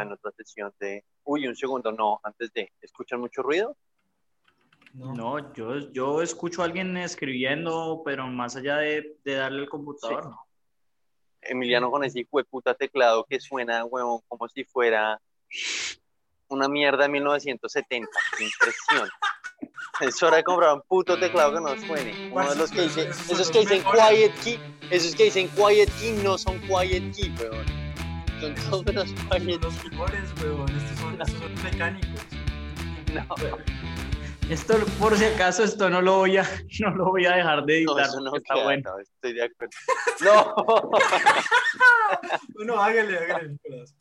en otra sesión de... Uy, un segundo, no, antes de... ¿Escuchan mucho ruido? No, yo, yo escucho a alguien escribiendo, pero más allá de, de darle el computador, no. Emiliano con ese hijo de puta teclado que suena, huevón, como si fuera una mierda de 1970. Qué impresión. Es hora de comprar un puto teclado que no suene. Uno de los que dice, esos que dicen quiet key, esos que dicen quiet key no son quiet key, weón. Son todos los mejores, huevón. Estos son, estos son mecánicos. No, Esto, por si acaso, esto no lo voy a, no lo voy a dejar de no, editar. eso no porque está queda, bueno. no, estoy de acuerdo. No. Bueno, hágale, hágale, Nicolás.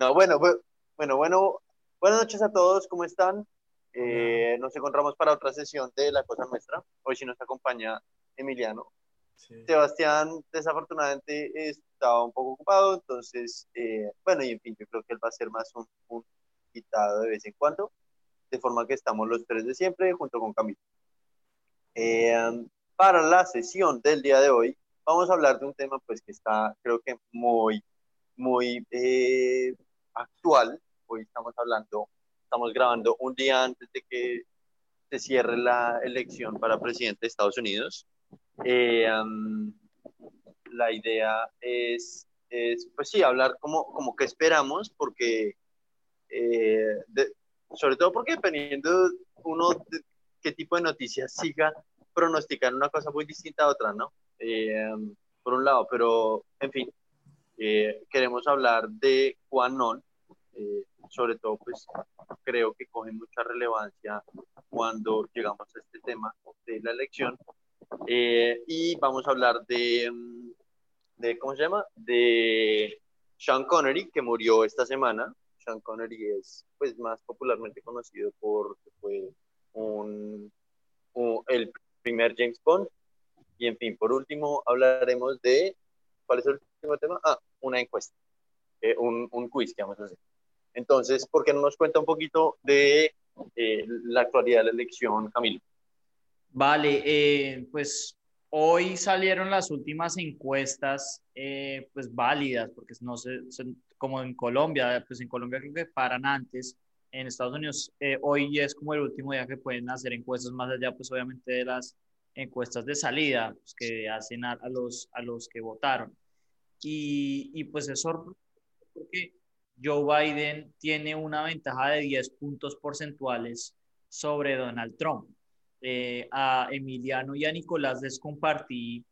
No, bueno, bu- bueno, bueno, buenas noches a todos, ¿cómo están? Eh, nos encontramos para otra sesión de La Cosa Nuestra. Hoy sí nos acompaña Emiliano. Sí. Sebastián, desafortunadamente, estaba un poco ocupado, entonces, eh, bueno, y en fin, yo creo que él va a ser más un, un invitado de vez en cuando, de forma que estamos los tres de siempre junto con Camilo. Eh, para la sesión del día de hoy, vamos a hablar de un tema, pues, que está, creo que muy, muy eh, actual. Hoy estamos hablando, estamos grabando un día antes de que se cierre la elección para presidente de Estados Unidos. Eh, um, la idea es, es, pues sí, hablar como, como que esperamos, porque, eh, de- sobre todo porque dependiendo uno de qué tipo de noticias siga, pronosticar una cosa muy distinta a otra, ¿no? Eh, um, por un lado, pero, en fin, eh, queremos hablar de QAnon, eh, sobre todo, pues creo que coge mucha relevancia cuando llegamos a este tema de la elección. Eh, y vamos a hablar de, mm, de, ¿cómo se llama? De Sean Connery, que murió esta semana. Sean Connery es pues, más popularmente conocido por que fue un, un- el primer James Bond. Y en fin, por último, hablaremos de, ¿cuál es el último tema? Ah, una encuesta, eh, un, un quiz que vamos a hacer. Entonces, ¿por qué no nos cuenta un poquito de eh, la actualidad de la elección, Camilo? Vale, eh, pues hoy salieron las últimas encuestas, eh, pues válidas, porque no sé, como en Colombia, pues en Colombia creo que paran antes, en Estados Unidos eh, hoy es como el último día que pueden hacer encuestas más allá, pues obviamente de las encuestas de salida pues, que hacen a, a los, a los que votaron. Y, y pues es sorprendente porque Joe Biden tiene una ventaja de 10 puntos porcentuales sobre Donald Trump eh, a Emiliano y a Nicolás les compartí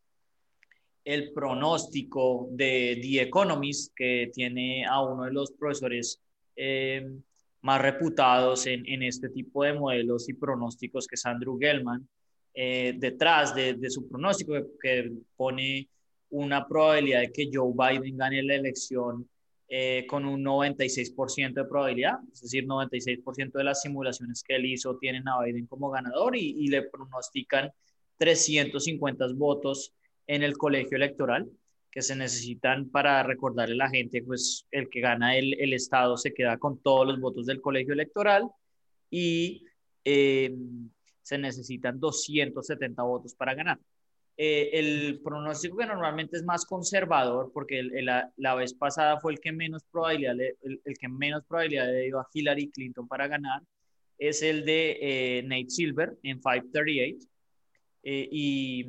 el pronóstico de The Economist, que tiene a uno de los profesores eh, más reputados en, en, este tipo de modelos y pronósticos, que es Andrew Gellman, eh, detrás de, de, su pronóstico, que, que, pone una probabilidad de que Joe Biden gane la elección eh, con un 96% de probabilidad, es decir, 96% de las simulaciones que él hizo tienen a Biden como ganador y, le pronostican 350 votos en el colegio electoral que se necesitan para recordarle a la gente, pues el que gana el, el Estado se queda con todos los votos del colegio electoral y eh, se necesitan 270 votos para ganar. Eh, el pronóstico que normalmente es más conservador, porque el, el, la, la, vez pasada fue el que menos probabilidad, le, el, el, que menos probabilidad le dio a Hillary Clinton para ganar, es el de eh, Nate Silver en 538 eh, y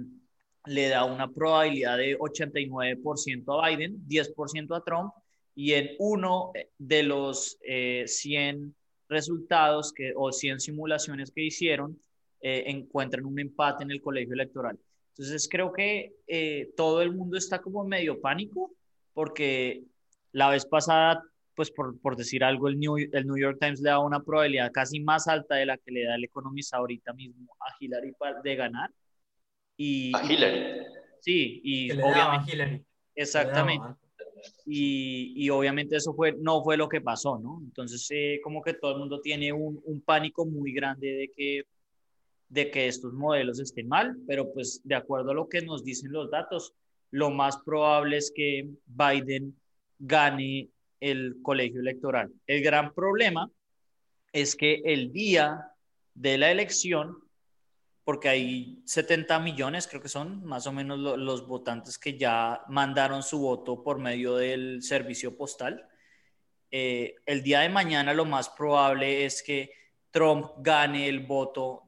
le da una probabilidad de 89% a Biden, 10% a Trump y en uno de los 100 resultados que, o 100 simulaciones que hicieron eh, encuentran un empate en el colegio electoral. Entonces creo que eh, todo el mundo está como medio pánico porque la vez pasada, pues por, por decir algo, el New, el New, York Times le da una probabilidad casi más alta de la que le da el economista ahorita mismo a Hillary de ganar. Y, a Hillary. Sí, y que le obviamente. A Hillary. Exactamente. Y, y, obviamente eso fue, no fue lo que pasó, ¿no? Entonces, eh, como que todo el mundo tiene un, un pánico muy grande de que de que estos modelos estén mal, pero pues de acuerdo a lo que nos dicen los datos, lo más probable es que Biden gane el colegio electoral. El gran problema es que el día de la elección, porque hay 70 millones, creo que son más o menos lo, los votantes que ya mandaron su voto por medio del servicio postal, eh, el día de mañana lo más probable es que Trump gane el voto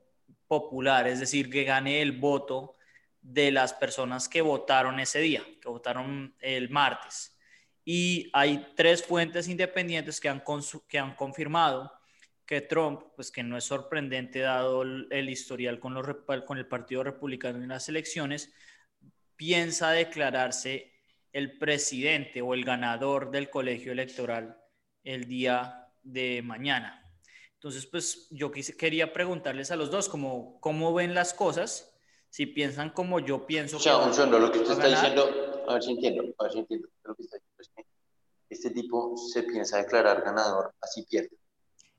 popular, es decir, que gane el voto de las personas que votaron ese día, que votaron el martes. Y hay tres fuentes independientes que han, que han confirmado que Trump, pues que no es sorprendente dado el, historial con, con el Partido Republicano en las elecciones, piensa declararse el presidente o el ganador del colegio electoral el día de mañana. Entonces, pues yo quería preguntarles a los dos cómo, cómo ven las cosas, si piensan como yo pienso. O sea, un segundo, lo que usted está diciendo, a ver si entiendo, a ver si entiendo, lo que está diciendo es que este tipo se piensa declarar ganador, así pierde.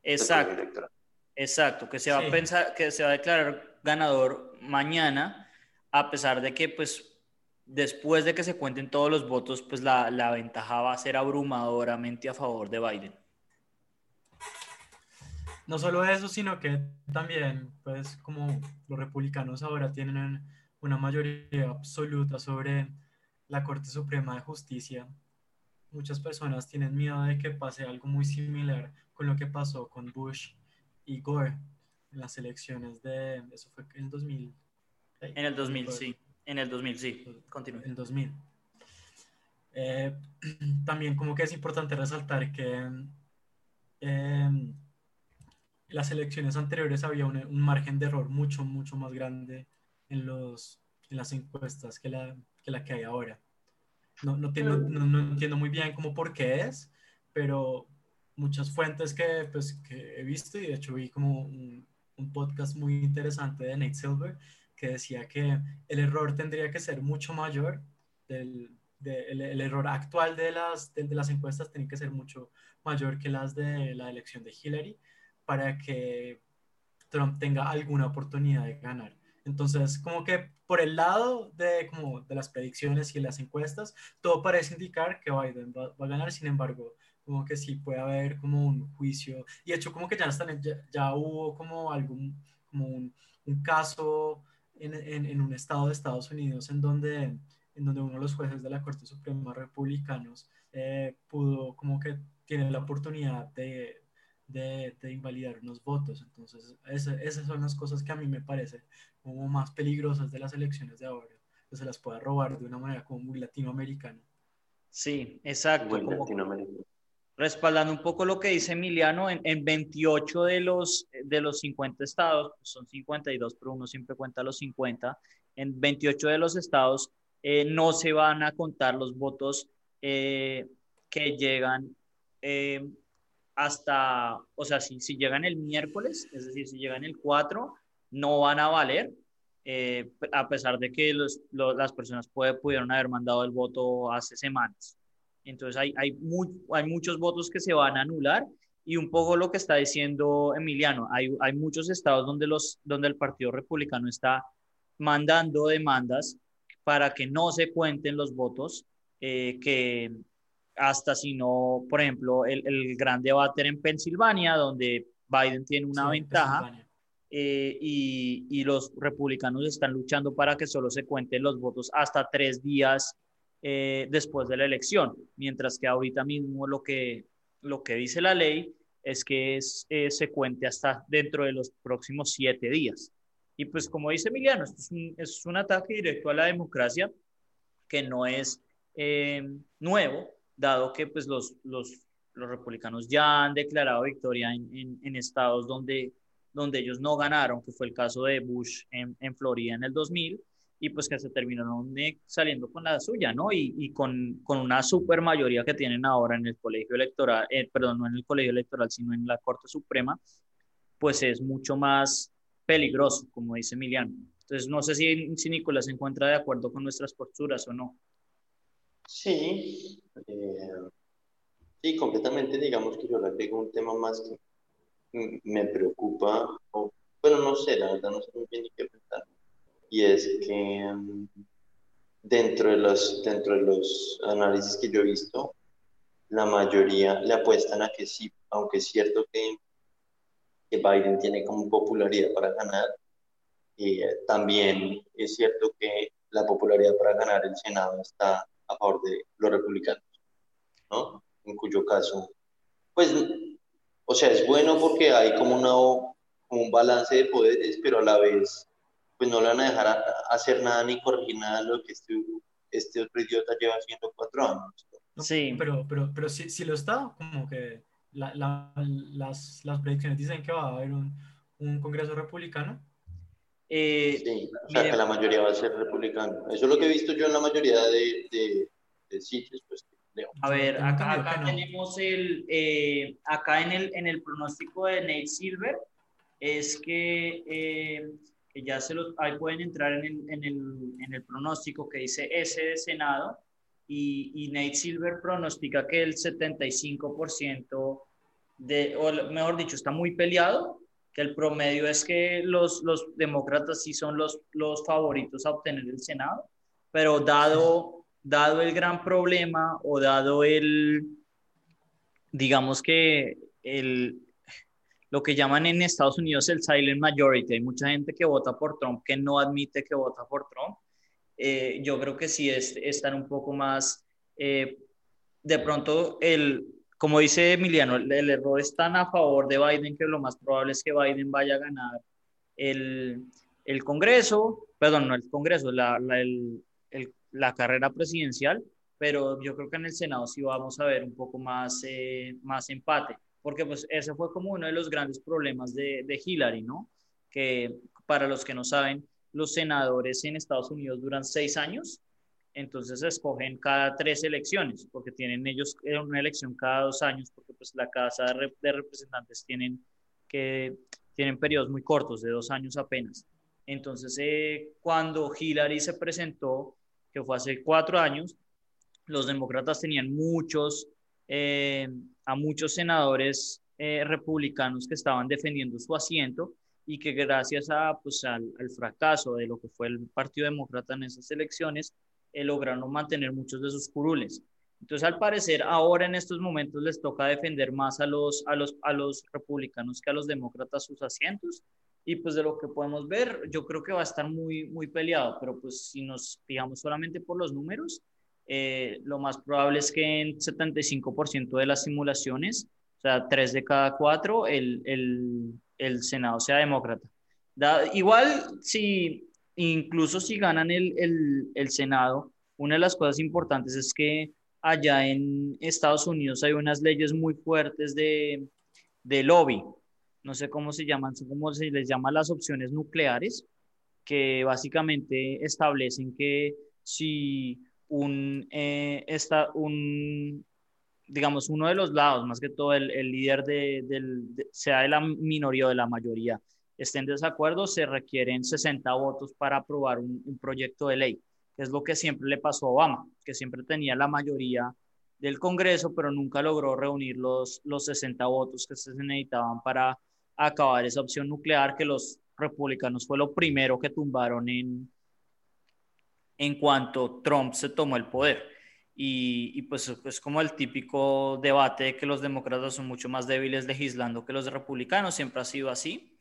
Exacto. Exacto, que se va a pensar que se va a declarar ganador mañana, a pesar de que pues después de que se cuenten todos los votos, pues la, la ventaja va a ser abrumadoramente a favor de Biden. No solo eso, sino que también, pues como los republicanos ahora tienen una mayoría absoluta sobre la Corte Suprema de Justicia, muchas personas tienen miedo de que pase algo muy similar con lo que pasó con Bush y Gore en las elecciones de, eso fue en el 2000. En el 2000, sí. En el 2000, sí. Continúe. En el 2000. Eh, también como que es importante resaltar que eh, las elecciones anteriores había un, margen de error mucho, mucho más grande en, los, en las encuestas que la, que la que hay ahora. No, no, no, no, entiendo muy bien cómo por qué es, pero muchas fuentes que, pues, que he visto y de hecho vi como un, un, podcast muy interesante de Nate Silver que decía que el error tendría que ser mucho mayor, del, el, el, error actual de las, de, de las encuestas tiene que ser mucho mayor que las de la elección de Hillary para que Trump tenga alguna oportunidad de ganar. Entonces, como que por el lado de, como de las predicciones y las encuestas, todo parece indicar que Biden va, a ganar, sin embargo, como que sí puede haber como un juicio, y de hecho como que ya, están, ya, hubo como algún, como un, un caso en, en, en, un estado de Estados Unidos en donde, en donde uno de los jueces de la Corte Suprema republicanos eh, pudo como que tiene la oportunidad de, de, invalidar unos votos. Entonces, esas son las cosas que a mí me parecen como más peligrosas de las elecciones de ahora, que se las pueda robar de una manera como muy latinoamericana. Sí, exacto. respaldando un poco lo que dice Emiliano, en, 28 de los, de los 50 estados, pues son 52, pero uno siempre cuenta los 50, en 28 de los estados eh, no se van a contar los votos eh, que llegan eh, hasta, o sea, si, si llegan el miércoles, es decir, si llegan el 4, no van a valer, eh, a pesar de que los, las personas puede, pudieron haber mandado el voto hace semanas. Entonces hay, hay, hay muchos votos que se van a anular y un poco lo que está diciendo Emiliano, hay, hay muchos estados donde, los, donde el Partido Republicano está mandando demandas para que no se cuenten los votos eh, que, hasta si no, por ejemplo, el, el gran debate en Pensilvania, donde Biden tiene una ventaja eh, y, y, los republicanos están luchando para que solo se cuenten los votos hasta tres días eh, después de la elección, mientras que ahorita mismo lo que, lo que dice la ley es que es, eh, se cuente hasta dentro de los próximos siete días. Y pues como dice Emiliano, esto es un, es un ataque directo a la democracia que no es nuevo, dado que pues, los, los, los republicanos ya han declarado victoria en, en, estados donde, donde ellos no ganaron, que fue el caso de Bush en, en Florida en el 2000, y pues que se terminaron saliendo con la suya, ¿no? Y, y con, con, una super mayoría que tienen ahora en el colegio electoral, eh, perdón, no en el colegio electoral, sino en la Corte Suprema, pues es mucho más peligroso, como dice Emiliano. Entonces, no sé si, si Nicolás se encuentra de acuerdo con nuestras posturas o no. Sí, eh, sí, completamente. Digamos que yo le agrego un tema más que me preocupa, o, bueno, no sé, la verdad no sé muy bien ni qué pensar. Y es que mm, dentro de los, dentro de los análisis que yo he visto, la mayoría le apuestan a que sí, aunque es cierto que, que Biden tiene como popularidad para ganar, eh, también es cierto que la popularidad para ganar el Senado está a favor de los republicanos, ¿no? En cuyo caso Pues, o sea, es bueno porque hay como, una, como un balance de poderes, pero a la vez, pues no le van a dejar hacer nada ni corregir nada de lo que este, este otro idiota lleva haciendo cuatro años. sí. Pero, pero, pero sí, sí lo está, como que la, la, las, las predicciones dicen que va a haber un, un Congreso republicano. Eh, sí, o sea, que la mayoría va a ser republicano. Eso es lo que he visto yo en la mayoría de, de, de sitios, pues, a ver, acá, acá tenemos el, eh, acá en el, en el pronóstico de Nate Silver, es que, eh, que ya se los, ahí pueden entrar en el, en, el, en el pronóstico que dice S de Senado, y, y Nate Silver pronostica que el 75% de, o mejor dicho, está muy peleado, que el promedio es que los, los demócratas sí son los, los favoritos a obtener el Senado, pero dado dado el gran problema o dado el, digamos que el, lo que llaman en Estados Unidos el silent majority, hay mucha gente que vota por Trump que no admite que vota por Trump, eh, yo creo que sí es, están un poco más, eh, de pronto el, como dice Emiliano, el, error es tan a favor de Biden que lo más probable es que Biden vaya a ganar el, el Congreso, perdón, no el Congreso, la, el, la carrera presidencial, pero yo creo que en el Senado sí vamos a ver un poco más, eh, más empate, porque pues ese fue como uno de los grandes problemas de, de Hillary, ¿no? Que para los que no saben, los senadores en Estados Unidos duran seis años, entonces escogen cada tres elecciones, porque tienen ellos eh, una elección cada dos años, porque pues la Casa de Representantes tienen que tienen periodos muy cortos, de dos años apenas. Entonces, eh, cuando Hillary se presentó, que fue hace cuatro años, los demócratas tenían muchos, eh, a muchos senadores republicanos que estaban defendiendo su asiento y que gracias a, pues, al, fracaso de lo que fue el Partido Demócrata en esas elecciones, eh, lograron mantener muchos de sus curules. Entonces, al parecer, ahora en estos momentos les toca defender más a los, a los, a los republicanos que a los demócratas sus asientos y pues de lo que podemos ver, yo creo que va a estar muy, muy peleado, pero pues si nos fijamos solamente por los números, eh, lo más probable es que en 75% de las simulaciones, o sea, 3 de cada 4, el, el, el Senado sea demócrata. Da, igual, si, incluso si ganan el, el, el Senado, una de las cosas importantes es que allá en Estados Unidos hay unas leyes muy fuertes de, de lobby. No sé cómo se llaman, cómo se les llama las opciones nucleares, que básicamente establecen que si un, eh, está un, digamos, uno de los lados, más que todo el, líder de, del, sea de la minoría o de la mayoría, esté en desacuerdo, se requieren 60 votos para aprobar un, proyecto de ley, que es lo que siempre le pasó a Obama, que siempre tenía la mayoría del Congreso, pero nunca logró reunir los, los 60 votos que se necesitaban para acabar esa opción nuclear que los republicanos fue lo primero que tumbaron en, en cuanto Trump se tomó el poder. Y, y, pues es como el típico debate de que los demócratas son mucho más débiles legislando que los republicanos, siempre ha sido así,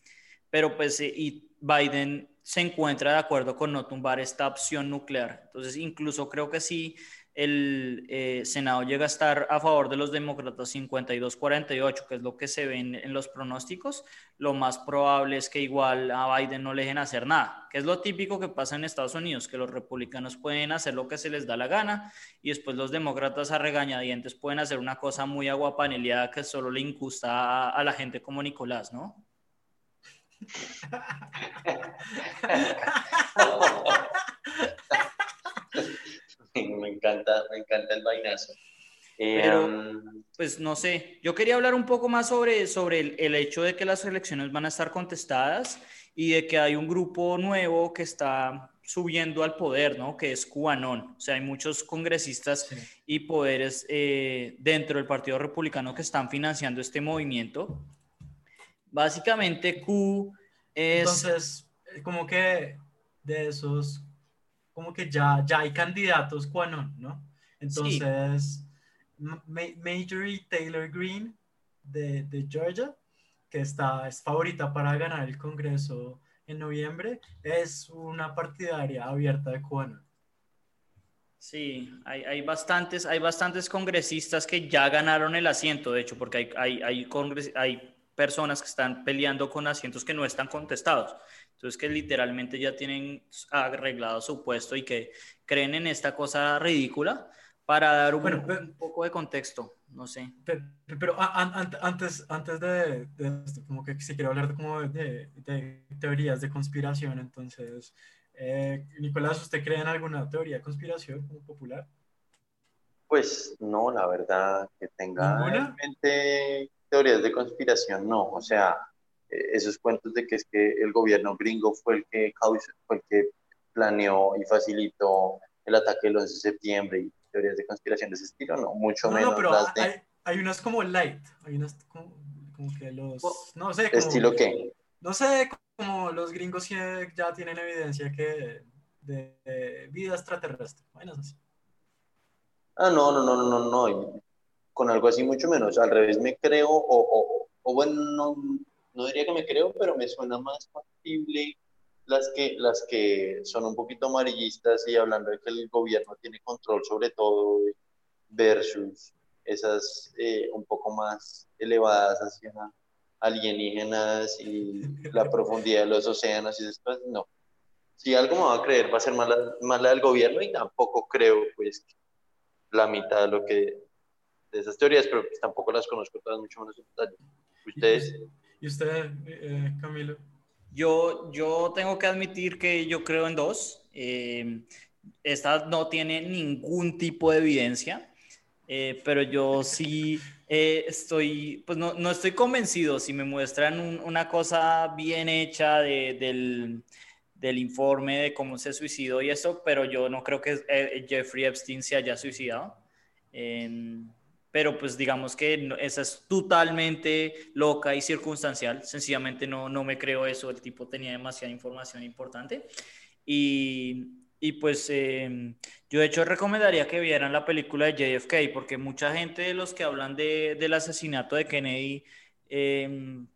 pero pues y Biden se encuentra de acuerdo con no tumbar esta opción nuclear. Entonces incluso creo que sí el eh, Senado llega a estar a favor de los demócratas 52-48, que es lo que se ve en, los pronósticos, lo más probable es que igual a Biden no le dejen hacer nada, que es lo típico que pasa en Estados Unidos, que los republicanos pueden hacer lo que se les da la gana y después los demócratas a regañadientes pueden hacer una cosa muy aguapaneleada que solo le incusta a la gente como Nicolás, ¿no? Me encanta, me encanta el vainazo. Pero, em, pues no sé, yo quería hablar un poco más sobre, sobre el, el, hecho de que las elecciones van a estar contestadas y de que hay un grupo nuevo que está subiendo al poder, ¿no? Que es QAnon. O sea, hay muchos congresistas y poderes eh, dentro del Partido Republicano que están financiando este movimiento. Básicamente, Q es... Entonces, como que de esos como que ya, ya hay candidatos cuando ¿no? Entonces, Major Taylor Green de, de, Georgia, que está, es favorita para ganar el Congreso en noviembre, es una partidaria abierta de QAnon. Sí, hay, hay, bastantes, hay bastantes congresistas que ya ganaron el asiento, de hecho, porque hay, hay, hay, hay personas que están peleando con asientos que no están contestados. Entonces, que literalmente ya tienen arreglado su puesto y que creen en esta cosa ridícula para dar un, poco de contexto, no sé. Pero, antes, antes de, esto, como que si quiero hablar como de, teorías de conspiración, entonces, eh, Nicolás, ¿usted cree en alguna teoría de conspiración como popular? Pues no, la verdad, que tenga en mente teorías de conspiración, no. O sea, eh, esos cuentos de que es que el gobierno gringo fue el que fue el que planeó y facilitó el ataque del 11 de septiembre y teorías de conspiración de ese estilo, no, mucho menos no, pero hay, hay, unas como light, hay unas como, que los, no sé. ¿Estilo qué? No sé, como los gringos ya tienen evidencia que de, vida extraterrestre, bueno, así. Ah, no, no, no, no, no, con algo así mucho menos, al revés me creo, o, o, o bueno, no, no diría que me creo, pero me suena más factible las que, las que son un poquito amarillistas y hablando de que el gobierno tiene control sobre todo versus esas eh, un poco más elevadas hacia alienígenas y la profundidad de los océanos y cosas, no. Si algo me va a creer va a ser más la, del gobierno y tampoco creo pues la mitad de lo que de esas teorías, pero pues, tampoco las conozco todas mucho menos ¿Ustedes? ¿Y usted, eh, Camilo? Yo, yo tengo que admitir que yo creo en dos. Eh, esta no tiene ningún tipo de evidencia, eh, pero yo sí eh, estoy, pues no, no, estoy convencido. Si me muestran una cosa bien hecha del, del, informe de cómo se suicidó y eso, pero yo no creo que Jeffrey Epstein se haya suicidado pero pues digamos que esa es totalmente loca y circunstancial, sencillamente no, no me creo eso, el tipo tenía demasiada información importante. Y, y pues em, yo de hecho recomendaría que vieran la película de JFK porque mucha gente de los que hablan de, del asesinato de Kennedy em,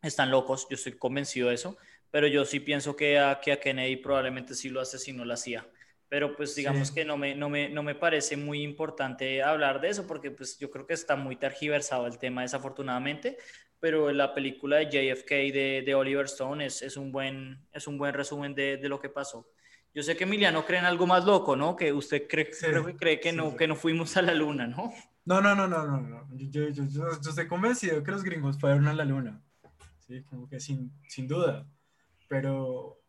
están locos, yo estoy convencido de eso, pero yo sí pienso que a, que a Kennedy probablemente sí lo asesinó la CIA pero pues digamos que no me, no, me, no me parece muy importante hablar de eso porque pues yo creo que está muy tergiversado el tema desafortunadamente, pero la película de JFK de, de Oliver Stone es, es, un buen, es un buen resumen de, de, lo que pasó. Yo sé que Emiliano cree en algo más loco, ¿no? Que usted cree, creo que cree que, no, que no fuimos a la luna, ¿no? No, no, no, no, no, no. Yo, yo, yo, yo estoy convencido que los gringos fueron a la luna. Sí, como que sin, sin duda. Pero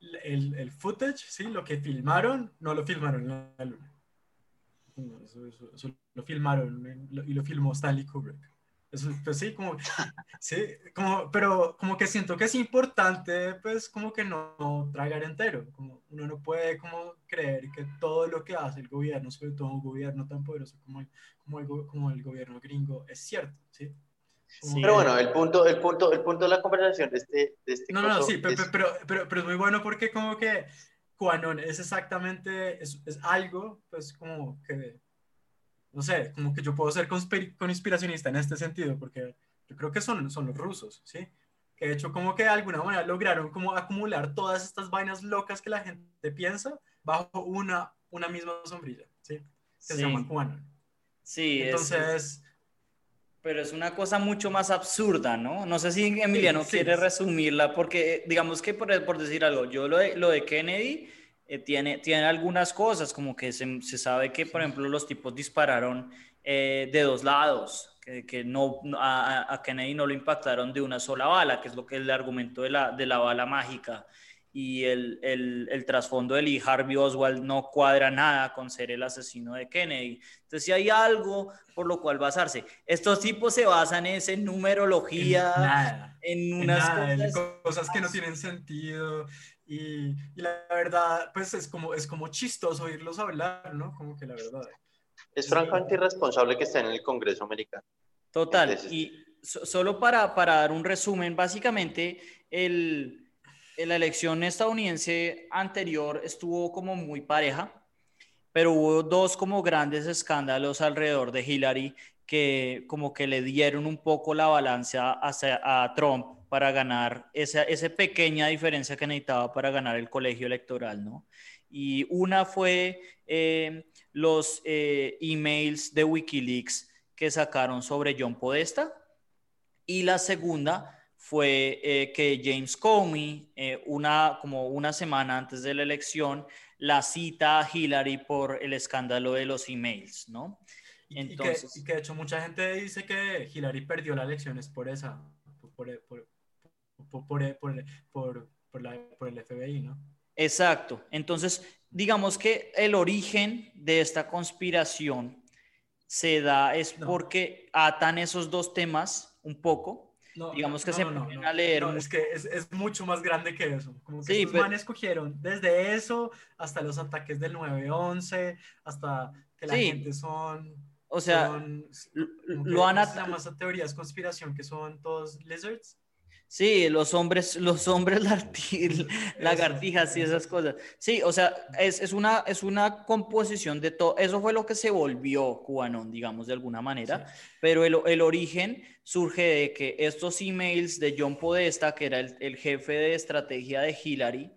el, el, footage, ¿sí? Lo que filmaron, no lo filmaron en la luna. Eso, lo filmaron y lo filmó Stanley Kubrick. Eso, pues sí, como, sí, como, pero como que siento que es importante, pues como que no, tragar entero, como uno no puede como creer que todo lo que hace el gobierno, sobre todo un gobierno tan poderoso como el, como el, como el gobierno gringo, es cierto, ¿sí? Pero bueno, el punto, el, punto, el punto de la conversación de este... De este no, no, sí, pero, pero, pero, pero, es muy bueno porque como que Quanon es exactamente, es, es, algo, pues como que, no sé, como que yo puedo ser conspiracionista en este sentido, porque yo creo que son, son los rusos, ¿sí? Que de hecho como que de alguna manera lograron como acumular todas estas vainas locas que la gente piensa bajo una, una misma sombrilla, ¿sí? Que se llama Quanon. Sí, Entonces... Pero es una cosa mucho más absurda, ¿no? No sé si Emiliano quiere resumirla, porque digamos que por, por, decir algo, yo lo de, lo de Kennedy eh, tiene, tiene algunas cosas, como que se, se, sabe que, por ejemplo, los tipos dispararon eh, de dos lados, que, que no, a, a, Kennedy no lo impactaron de una sola bala, que es lo que es el argumento de la, de la bala mágica y el, el, el, trasfondo de Lee Harvey Oswald no cuadra nada con ser el asesino de Kennedy. Entonces, si hay algo por lo cual basarse, estos tipos se basan en numerología, en, unas cosas, que no tienen sentido. Y, y, la verdad, pues es como, es como chistoso oírlos hablar, ¿no? Como que la verdad. Es francamente irresponsable que estén en el Congreso americano. Total. Y solo para, para dar un resumen, básicamente, el la elección estadounidense anterior estuvo como muy pareja, pero hubo dos como grandes escándalos alrededor de Hillary que como que le dieron un poco la balanza hacia, a Trump para ganar esa, esa pequeña diferencia que necesitaba para ganar el colegio electoral, ¿no? Y una fue eh, los eh, emails de Wikileaks que sacaron sobre John Podesta. Y la segunda fue eh, que James Comey, una, como una semana antes de la elección, la cita a Hillary por el escándalo de los emails, ¿no? Entonces, y, que, de hecho mucha gente dice que Hillary perdió las elecciones por esa, por, por, por, por el FBI, ¿no? Exacto. Entonces, digamos que el origen de esta conspiración se da es porque atan esos dos temas un poco. Digamos que se ponen a leer. es que es, es, mucho más grande que eso. Como que sí, pero... manes cogieron desde eso hasta los ataques del 9-11, hasta que la gente son. O sea, lo han atado. teorías conspiración que son todos lizards. Sí, los hombres, los hombres lagartijas y esas cosas. Sí, o sea, es, es, una, es una composición de todo. Eso fue lo que se volvió cubanón, digamos, de alguna manera. Pero el, el, origen surge de que estos emails de John Podesta, que era el, el jefe de estrategia de Hillary,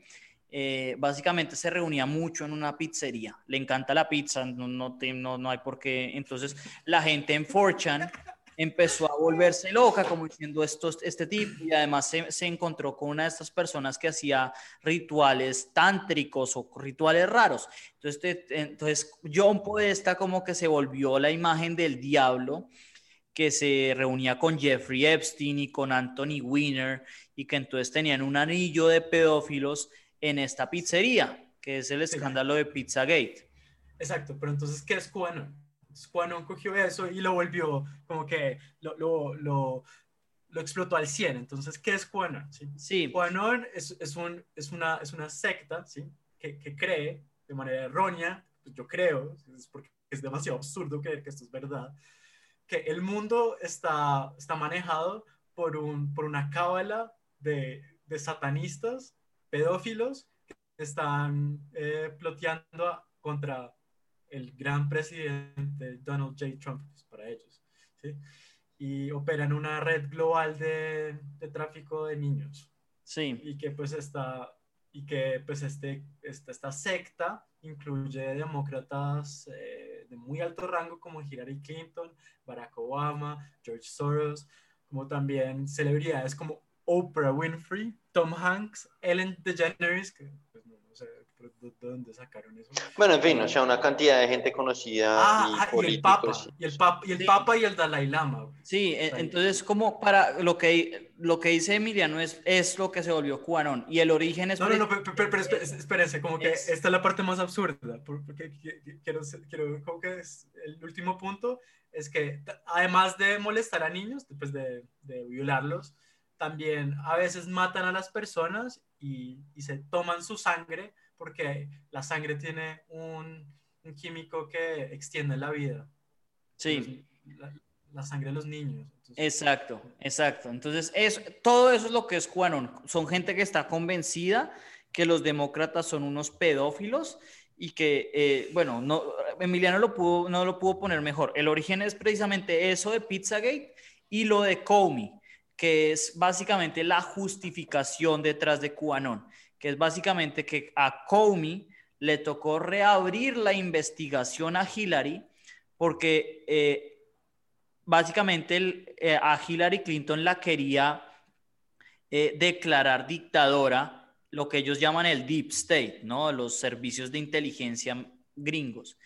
eh, básicamente se reunía mucho en una pizzería. Le encanta la pizza, no, no, no, no hay por qué. Entonces, la gente en Forchan empezó a volverse loca, como diciendo esto, este tipo, y además se, encontró con una de estas personas que hacía rituales tántricos o rituales raros. Entonces, entonces John Podesta como que se volvió la imagen del diablo que se reunía con Jeffrey Epstein y con Anthony Weiner y que entonces tenían un anillo de pedófilos en esta pizzería, que es el escándalo de Pizzagate. Exacto, pero entonces, ¿qué es cubano? Quanon cogió eso y lo volvió como que lo, lo, lo, lo explotó al 100. Entonces, ¿qué es Quanon? ¿Sí? sí. es, es, un, es, una, es una secta ¿sí? que, que cree de manera errónea, pues yo creo, es porque es demasiado absurdo creer que esto es verdad, que el mundo está, está manejado por, un, por una cábala de, de satanistas, pedófilos, que están eh, ploteando contra el gran presidente Donald J. Trump pues, para ellos. ¿sí? Y operan una red global de, de, tráfico de niños. Sí. Y que pues está y que pues este, esta, secta incluye demócratas eh, de muy alto rango como Hillary Clinton, Barack Obama, George Soros, como también celebridades como Oprah Winfrey, Tom Hanks, Ellen DeGeneres, que de dónde sacaron eso. Bueno, en fin, o sea, una cantidad de gente conocida ah, y, el Papa, y el Papa, y el, Papa y el Dalai Lama. Sí, e, entonces como para lo que, lo que dice Emiliano es, es lo que se volvió cubanón y el origen es... No, no, no, pero, espérense, como que esta es la parte más absurda, porque quiero, quiero como que es el último punto es que además de molestar a niños, después de, de violarlos, también a veces matan a las personas y, y se toman su sangre porque la sangre tiene un, un químico que extiende la vida. Sí. La, sangre de los niños. exacto, exacto. Entonces, es, todo eso es lo que es QAnon. Son gente que está convencida que los demócratas son unos pedófilos y que, eh, bueno, no, Emiliano lo pudo, no lo pudo poner mejor. El origen es precisamente eso de Pizzagate y lo de Comey, que es básicamente la justificación detrás de QAnon que es básicamente que a Comey le tocó reabrir la investigación a Hillary porque eh, básicamente eh, a Hillary Clinton la quería eh, declarar dictadora, lo que ellos llaman el Deep State, ¿no? Los servicios de inteligencia gringos.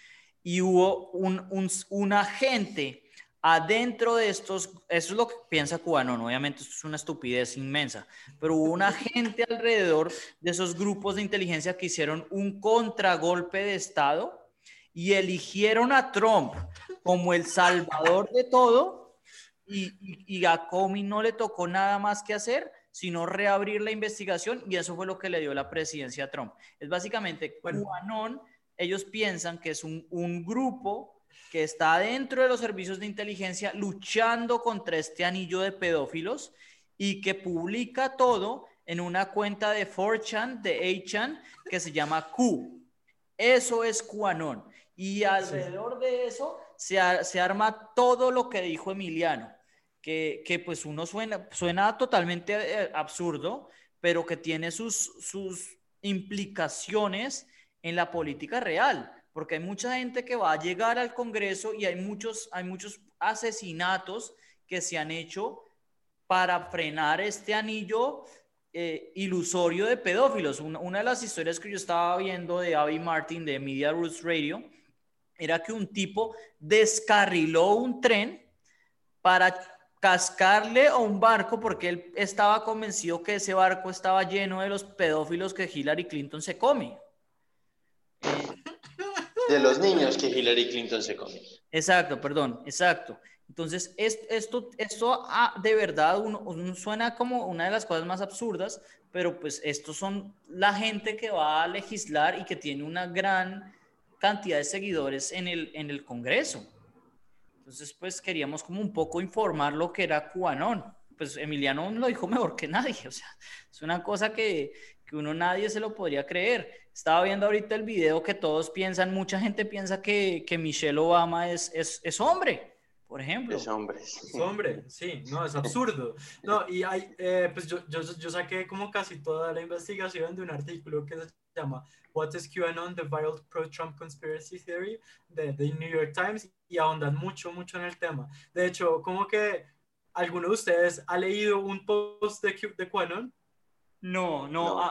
Y hubo un, un, un agente adentro de estos, eso es lo que piensa Cubano, obviamente esto es una estupidez inmensa, pero hubo una gente alrededor de esos grupos de inteligencia que hicieron un contragolpe de Estado y eligieron a Trump como el salvador de todo y, y, a Comey no le tocó nada más que hacer sino reabrir la investigación y eso fue lo que le dio la presidencia a Trump. Es básicamente, bueno. ellos piensan que es un, un grupo que está dentro de los servicios de inteligencia luchando contra este anillo de pedófilos y que publica todo en una cuenta de 4chan, de 8chan, que se llama Q. Eso es QAnon. Y alrededor de eso se, se, arma todo lo que dijo Emiliano, que, que pues uno suena, suena totalmente eh, absurdo, pero que tiene sus, sus implicaciones en la política real, porque hay mucha gente que va a llegar al Congreso y hay muchos, hay muchos asesinatos que se han hecho para frenar este anillo eh, ilusorio de pedófilos. Una, de las historias que yo estaba viendo de Abby Martin de Media Roots Radio era que un tipo descarriló un tren para cascarle a un barco porque él estaba convencido que ese barco estaba lleno de los pedófilos que Hillary Clinton se come. De los niños que Hillary Clinton se come. Exacto, perdón, exacto. Entonces, esto, esto de verdad uno, suena como una de las cosas más absurdas, pero pues estos son la gente que va a legislar y que tiene una gran cantidad de seguidores en el, en el Congreso. Entonces, pues queríamos como un poco informar lo que era QAnon. Pues Emiliano lo dijo mejor que nadie, o sea, es una cosa que, que uno nadie se lo podría creer. Estaba viendo ahorita el video que todos piensan, mucha gente piensa que, que Michelle Obama es, es, es hombre por ejemplo. Es hombre. Es hombre, sí, no, es absurdo. No, y hay, eh, pues yo, yo, yo, saqué como casi toda la investigación de un artículo que se llama What is QAnon, the Viral Pro-Trump Conspiracy Theory, de The New York Times, y ahondan mucho, mucho en el tema. De hecho, como que alguno de ustedes ha leído un post de, de QAnon no, no,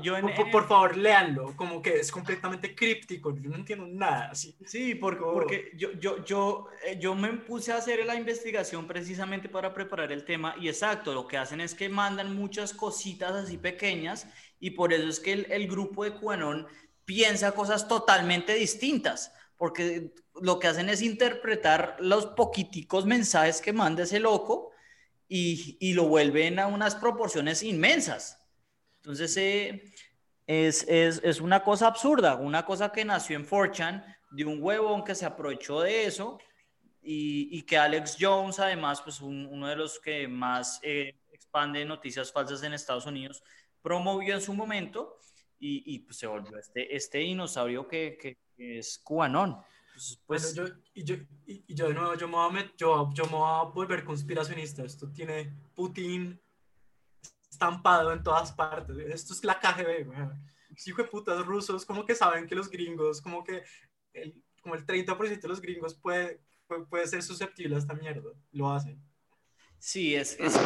yo por, favor, léanlo, como que es completamente críptico, yo no entiendo nada. Sí, sí porque, porque yo, yo, yo, eh, yo me puse a hacer la investigación precisamente para preparar el tema y exacto, lo que hacen es que mandan muchas cositas así pequeñas y por eso es que el, el grupo de Cuanón piensa cosas totalmente distintas, porque lo que hacen es interpretar los poquiticos mensajes que manda ese loco y, y lo vuelven a unas proporciones inmensas. Entonces, eh, es, es, es, una cosa absurda, una cosa que nació en Forchan de un huevón que se aprovechó de eso y, y que Alex Jones, además, pues uno de los que más eh, expande noticias falsas en Estados Unidos, promovió en su momento y, y pues se volvió este, este dinosaurio que, que, es cubanón. pues, yo, y yo, y, yo de nuevo, yo me, voy a, yo, yo me voy a volver conspiracionista. Esto tiene Putin estampado en todas partes. Esto es la KGB, Hijo de putas rusos, como que saben que los gringos, como que el, como el 30% de los gringos puede, puede, ser susceptible a esta mierda. Lo hacen. Sí, es, es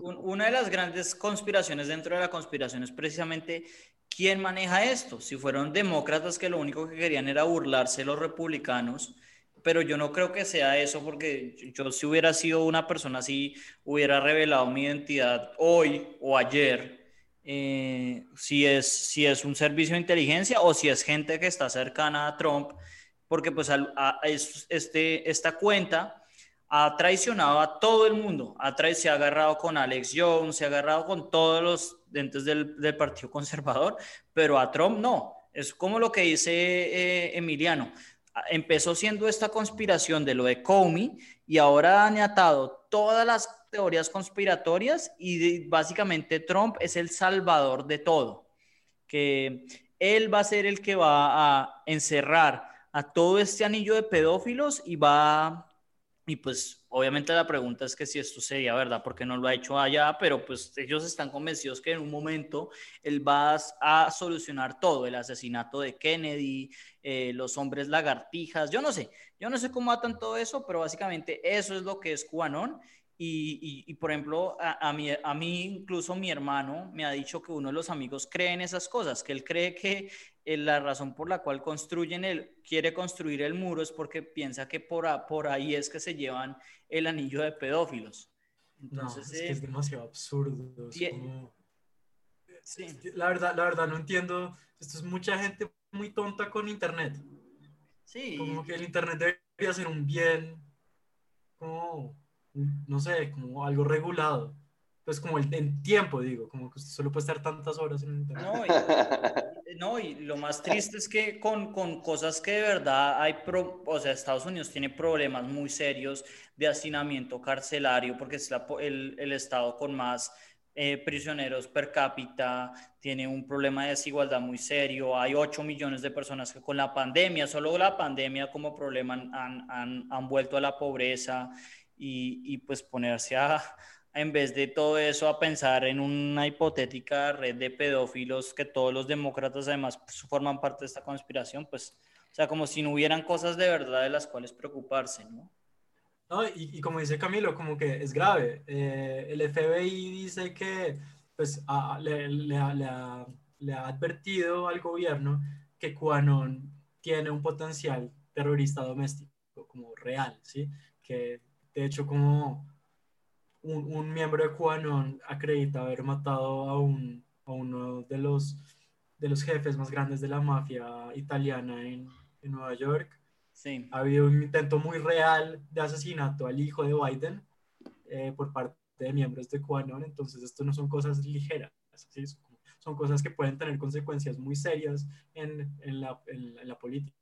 una de las grandes conspiraciones dentro de la conspiración es precisamente quién maneja esto. Si fueron demócratas que lo único que querían era burlarse los republicanos, pero yo no creo que sea eso porque yo si hubiera sido una persona así, hubiera revelado mi identidad hoy o ayer, eh, si, es, si es un servicio de inteligencia o si es gente que está cercana a Trump, porque pues este, esta cuenta ha traicionado a todo el mundo, ha se ha agarrado con Alex Jones, se ha agarrado con todos los dentes del, del Partido Conservador, pero a Trump no. Es como lo que dice eh, Emiliano empezó siendo esta conspiración de lo de Comey y ahora han atado todas las teorías conspiratorias y básicamente Trump es el salvador de todo, que él va a ser el que va a encerrar a todo este anillo de pedófilos y va, y pues obviamente la pregunta es que si esto sería verdad, porque no lo ha hecho allá, pero pues ellos están convencidos que en un momento él va a solucionar todo, el asesinato de Kennedy, eh, los hombres lagartijas, yo no sé, yo no sé cómo atan todo eso, pero básicamente eso es lo que es QAnon. Y, y, por ejemplo, a, a, mí, a mí incluso mi hermano me ha dicho que uno de los amigos cree en esas cosas, que él cree que eh, la razón por la cual construyen el, quiere construir el muro es porque piensa que por, por ahí es que se llevan el anillo de pedófilos. Entonces, no, es, que es eh, demasiado absurdo. sí. la, verdad, la verdad, no entiendo. Esto es mucha gente muy tonta con Internet. Sí. Como que el Internet debería ser un bien, como, no sé, como algo regulado. Pues como el, en tiempo, digo, como que solo puede estar tantas horas en Internet. No, y, lo más triste es que con, con cosas que de verdad hay, o sea, Estados Unidos tiene problemas muy serios de hacinamiento carcelario, porque es el, el estado con más eh, prisioneros per cápita, tiene un problema de desigualdad muy serio, hay 8 millones de personas que con la pandemia, solo la pandemia como problema han, han, han vuelto a la pobreza y, y pues ponerse a, en vez de todo eso a pensar en una hipotética red de pedófilos que todos los demócratas además pues, forman parte de esta conspiración, pues, o sea, como si no hubieran cosas de verdad de las cuales preocuparse, ¿no? No, y, y como dice Camilo, como que es grave. Eh, el FBI dice que pues, le, le, le, ha, le, ha, advertido al gobierno que QAnon tiene un potencial terrorista doméstico, como real, ¿sí? Que de hecho como un, un miembro de QAnon acredita haber matado a, un, a uno de los, de los jefes más grandes de la mafia italiana en, en Nueva York. Sí. Ha habido un intento muy real de asesinato al hijo de Biden eh, por parte de miembros de QAnon, entonces esto no son cosas ligeras, ¿sí? son cosas que pueden tener consecuencias muy serias en, en, la, en, en la política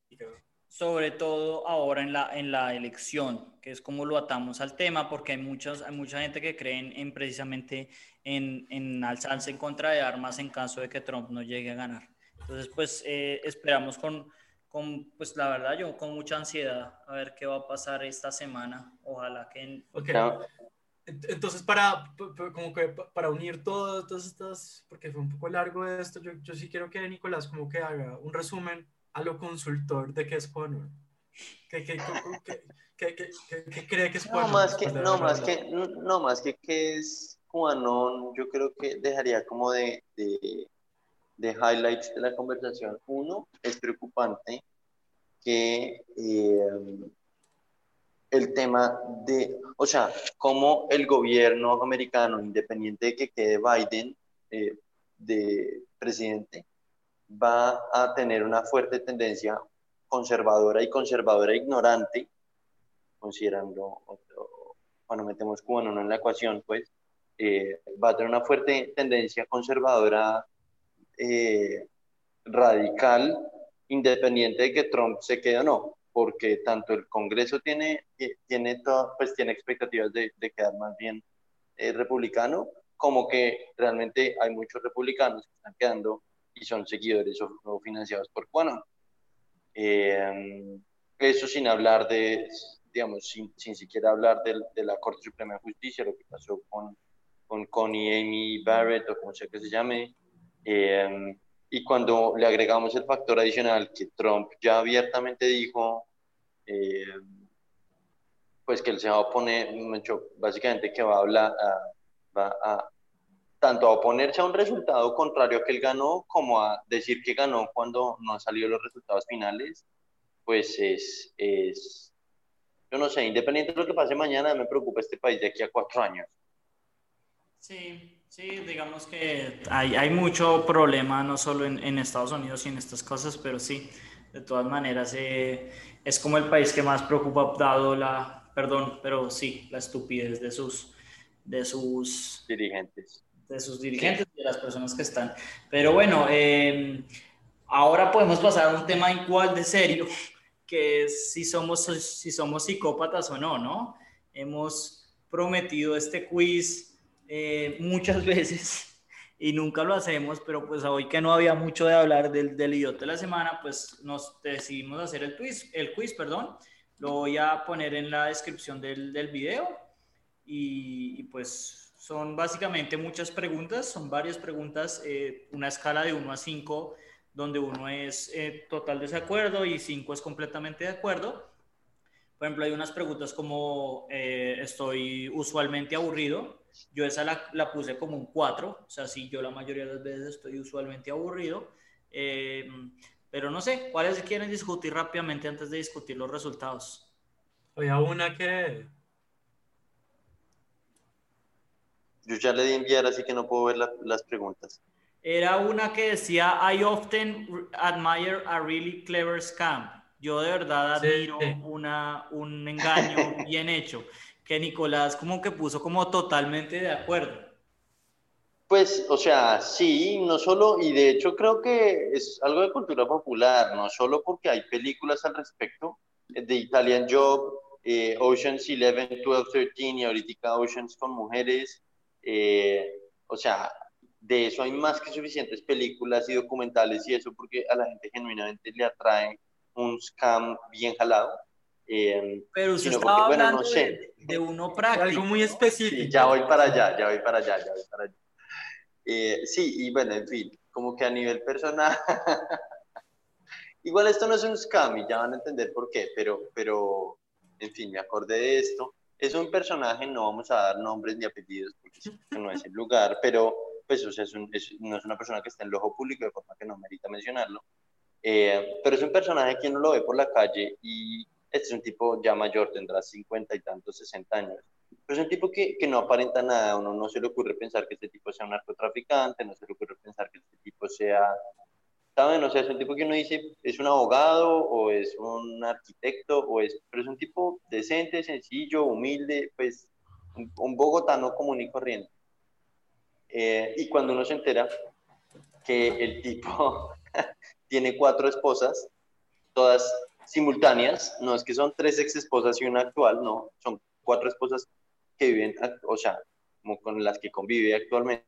sobre todo ahora en la, en la elección, que es como lo atamos al tema, porque hay, muchos, hay mucha gente que cree en, precisamente en, en, alzarse en contra de armas en caso de que Trump no llegue a ganar. Entonces, pues eh, esperamos con, con, pues la verdad, yo con mucha ansiedad a ver qué va a pasar esta semana. Ojalá que... Okay. Entonces, para, como que para unir todas, todas estas, porque fue un poco largo esto, yo, yo sí quiero que Nicolás como que haga un resumen a lo consultor de qué es QAnon. ¿Qué, qué, qué, qué, cree que es QAnon? No, más que, no, más que, no, más que qué es QAnon, yo creo que dejaría como de, de, de highlights de la conversación. Uno, es preocupante que eh, el tema de, o sea, cómo el gobierno americano, independiente de que quede Biden eh, de presidente, va a tener una fuerte tendencia conservadora y conservadora ignorante, considerando, cuando metemos cubano en la ecuación, pues, eh, va a tener una fuerte tendencia conservadora eh, radical, independiente de que Trump se quede o no, porque tanto el Congreso tiene, tiene, todo, pues, tiene expectativas de, de quedar más bien eh, republicano, como que realmente hay muchos republicanos que están quedando y son seguidores o, financiados por Quanon. Eh, eso sin hablar de, digamos, sin, sin siquiera hablar de, de, la Corte Suprema de Justicia, lo que pasó con, con Connie Amy Barrett o como sea que se llame. Eh, y cuando le agregamos el factor adicional que Trump ya abiertamente dijo, eh, pues que él se va a oponer, básicamente que va a hablar, va a tanto a oponerse a un resultado contrario a que él ganó, como a decir que ganó cuando no han salido los resultados finales, pues es, es, yo no sé, independiente de lo que pase mañana, me preocupa este país de aquí a cuatro años. Sí, sí, digamos que hay, hay mucho problema, no solo en, en, Estados Unidos y en estas cosas, pero sí, de todas maneras, eh, es como el país que más preocupa, dado la, perdón, pero sí, la estupidez de sus, de sus dirigentes de sus dirigentes y de las personas que están. Pero bueno, eh, ahora podemos pasar a un tema igual de serio, que es si somos, si somos psicópatas o no, ¿no? Hemos prometido este quiz eh, muchas veces y nunca lo hacemos, pero pues hoy que no había mucho de hablar del, del idiota de la semana, pues nos decidimos hacer el quiz, el quiz, perdón. Lo voy a poner en la descripción del, del video y, y pues son básicamente muchas preguntas, son varias preguntas, eh, una escala de 1 a 5, donde uno es eh, total desacuerdo y 5 es completamente de acuerdo. Por ejemplo, hay unas preguntas como eh, estoy usualmente aburrido. Yo esa la, la, puse como un 4, o sea, sí, yo la mayoría de las veces estoy usualmente aburrido. pero no sé, ¿cuáles quieren discutir rápidamente antes de discutir los resultados? Había una que Yo ya le di enviar, así que no puedo ver la, las preguntas. Era una que decía, I often admire a really clever scam. Yo de verdad admiro sí. una, un engaño bien hecho, que Nicolás como que puso como totalmente de acuerdo. Pues, o sea, sí, no solo, y de hecho creo que es algo de cultura popular, no solo porque hay películas al respecto, de Italian Job, eh, Oceans 11, 12, 13 y ahorita Oceans con mujeres, eh, o sea, de eso hay más que suficientes películas y documentales y eso porque a la gente genuinamente le atrae un scam bien jalado. Eh, Pero usted estaba porque, bueno, hablando no sé. de, de uno práctico. Algo muy específico. Sí, ya voy para allá, ya voy para allá, ya voy para allá. Eh, sí, y bueno, en fin, como que a nivel personal, igual esto no es un scam y ya van a entender por qué, pero, pero, en fin, me acordé de esto. Es un personaje, no vamos a dar nombres ni apellidos porque no es el lugar, pero pues o sea, es un- es- no es una persona que está en el ojo público de forma que no merita mencionarlo. Eh, pero es un personaje que uno lo ve por la calle y este es un tipo ya mayor, tendrá 50 y tantos, 60 años. Pero es un tipo que, que no aparenta nada, uno no se le ocurre pensar que este tipo sea un narcotraficante, no se le ocurre pensar que este tipo sea, ¿saben? O sea, es un tipo que uno dice, es un abogado o es un arquitecto, o es, pero es un tipo decente, sencillo, humilde, pues un, un bogotano común y corriente. Eh, y cuando uno se entera que el tipo tiene cuatro esposas, todas simultáneas, no es que son tres ex esposas y una actual, no, son cuatro esposas que viven, o sea, como con las que convive actualmente,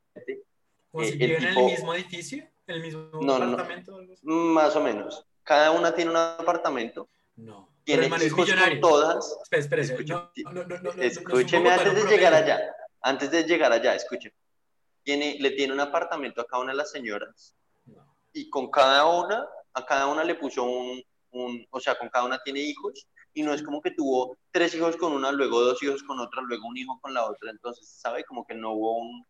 Como si eh, el viven en el tipo- mismo edificio, el mismo No, no, no. apartamento. o algo así. más o menos. Cada una tiene un apartamento, No. Tiene hijos con todas. Espera, espera, no, no, no, no, no, no, no, escúcheme no antes de llegar allá, antes de llegar allá, escúcheme. Tiene, le tiene un apartamento a cada una de las señoras No. y con cada una, a cada una le puso un, un, o sea, con cada una tiene hijos y no es como que tuvo tres hijos con una, luego dos hijos con otra, luego un hijo con la otra, entonces, ¿sabe? Como que no hubo un,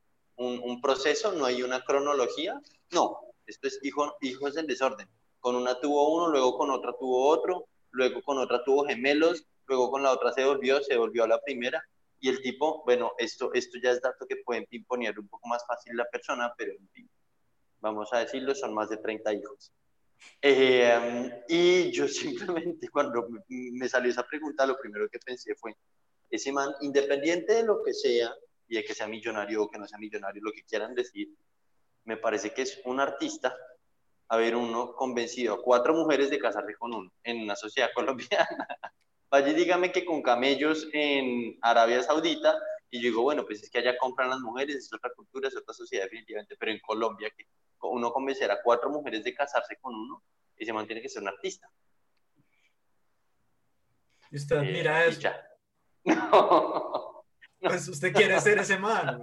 un, un proceso, no hay una cronología, no, esto es hijo, hijos en desorden. Con una tuvo uno, luego con otra tuvo otro, luego con otra tuvo gemelos, luego con la otra se volvió, se volvió a la primera, y el tipo, bueno, esto, esto ya es dato que pueden imponer un poco más fácil la persona, pero en fin, vamos a decirlo, son más de 30 hijos. Eh, y yo simplemente cuando me salió esa pregunta, lo primero que pensé fue, ese man, independiente de lo que sea, y de que sea millonario o que no sea millonario, lo que quieran decir, me parece que es un artista haber uno convencido a cuatro mujeres de casarse con uno en una sociedad colombiana. Vaya y dígame que con camellos en Arabia Saudita, y yo digo, bueno, pues es que allá compran las mujeres, es otra cultura, es otra sociedad definitivamente, pero en Colombia, que uno convencer a cuatro mujeres de casarse con uno, ese man tiene que ser un artista. Usted Eh, admira y eso. No, Pues usted quiere ser ese man.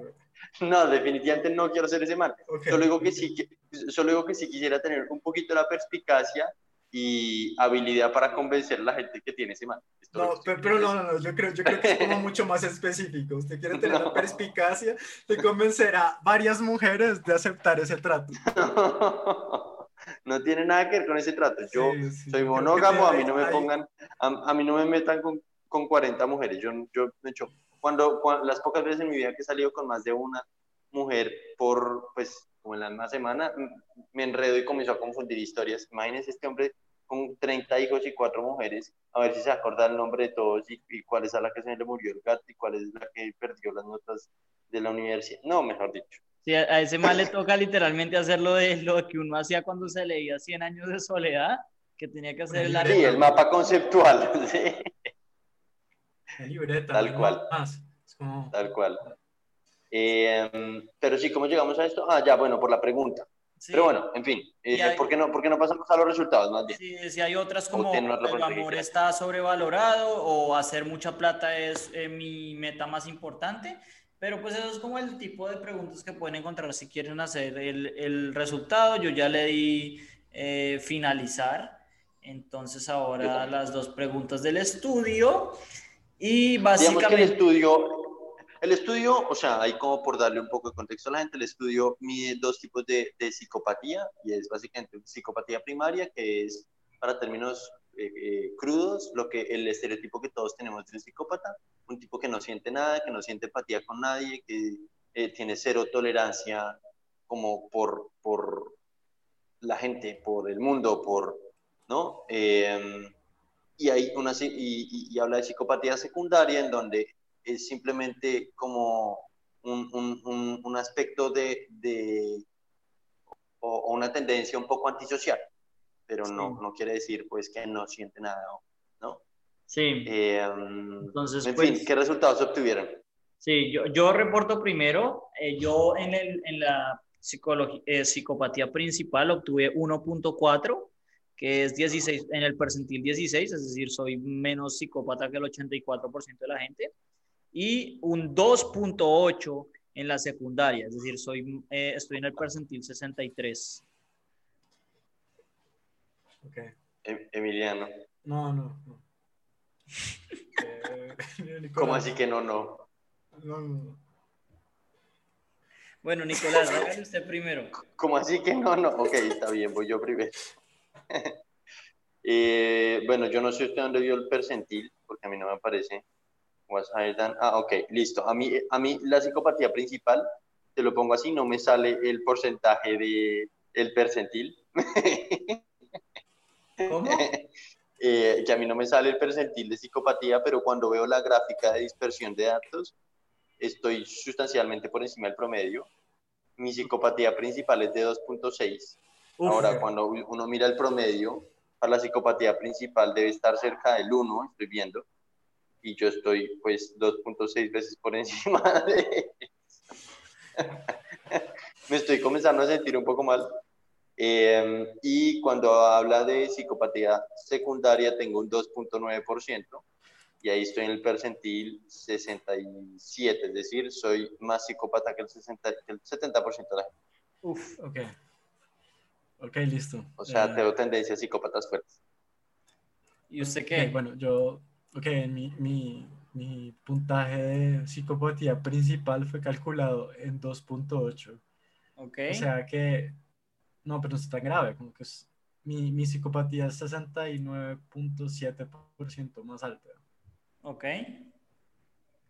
no, definitivamente no quiero ser ese man. Ok. Solo digo que sí, que- solo digo que sí quisiera tener un poquito la perspicacia y habilidad para convencer a la gente que tiene ese man. Esto No, que estoy pe- pero no, no, no, yo creo, yo creo que es como mucho más específico. Usted quiere tener la No. perspicacia de convencer a varias mujeres de aceptar ese trato. decir. No tiene nada que ver con ese trato. Yo Sí, sí, soy monógamo, a mí no me pongan, a, a mí no me metan con, con 40 mujeres. Yo, yo, de hecho, cuando, cuan- las pocas veces en mi vida que he salido con más de una mujer por, pues, como en la misma semana, me enredo y comenzó a confundir historias. Imagínense este hombre con 30 hijos y cuatro mujeres, a ver si se acuerda el nombre de todos y, y cuál es a la que se le murió el gato y cuál es la que perdió las notas de la universidad. No, mejor dicho. Sí, a ese man le toca literalmente hacer lo de lo que uno hacía cuando se leía 100 años de soledad, que tenía que hacer el Sí, el mapa conceptual, sí, libreta. Tal cual. Más. Es como, tal cual. Eh, pero sí, ¿cómo llegamos a esto? Ah, ya, bueno, por la pregunta. Sí, Pero bueno, en fin, eh, hay- ¿por, qué no, ¿por qué no pasamos a los resultados más bien? sí, sí hay otras como el amor está sobrevalorado o hacer mucha plata es eh, mi meta más importante, pero pues eso es como el tipo de preguntas que pueden encontrar si quieren hacer el, el resultado. Yo ya le di eh, finalizar, entonces ahora las dos preguntas del estudio y que el básicamente... estudio, el estudio, o sea, ahí como por darle un poco de contexto a la gente, el estudio mide dos tipos de, de psicopatía y es básicamente psicopatía primaria, que es para términos eh, eh, crudos, lo que el estereotipo que todos tenemos de un psicópata, un tipo que no siente nada, que no siente empatía con nadie, que eh, tiene cero tolerancia como por, por la gente, por el mundo, por, ¿no? Y, hay una, y, y, y habla de psicopatía secundaria en donde es simplemente como un, un, un, un aspecto de, de o, o, una tendencia un poco antisocial, pero sí. no, no quiere decir pues que no siente nada, ¿no? Sí. Eh, Entonces, en pues, fin, ¿qué resultados obtuvieron? Sí, yo, yo reporto primero, eh, yo en, el, en la psicología, eh, psicopatía principal obtuve 1.4, que es 16, en el percentil 16, es decir, soy menos psicópata que el 84% de la gente, y un 2.8 en la secundaria, es decir, soy, eh, estoy en el percentil 63. Ok. Em- Emiliano. No, no, no. Eh, ¿Cómo así que no, no? No, no. Bueno, Nicolás, hágale usted primero. ¿Cómo así que no, no? Ok, está bien, voy yo primero. Eh, bueno, yo no sé usted dónde vio el percentil, porque a mí no me aparece. Was higher than- Ah, ok, listo. A mí, a mí la psicopatía principal, te lo pongo así, no me sale el porcentaje de el percentil. ¿Cómo? Eh, que a mí no me sale el percentil de psicopatía, pero cuando veo la gráfica de dispersión de datos, estoy sustancialmente por encima del promedio. Mi psicopatía principal es de 2.6. Uf, Ahora, cuando uno mira el promedio, para la psicopatía principal debe estar cerca del 1, estoy viendo, y yo estoy pues 2.6 veces por encima de Me estoy comenzando a sentir un poco mal. Eh, y cuando habla de psicopatía secundaria, tengo un 2.9%, y ahí estoy en el percentil 67, es decir, soy más psicópata que el, 60, que el 70% de la gente. uf. Ok. Ok, listo. O sea, Eh, tengo tendencia a psicópatas fuertes. ¿Y usted qué? bueno, yo, ok, mi, mi, mi puntaje de psicopatía principal fue calculado en 2.8. Ok. O sea que, no, pero no es tan grave, como que es, mi, mi psicopatía es 69.7% más alta. ok.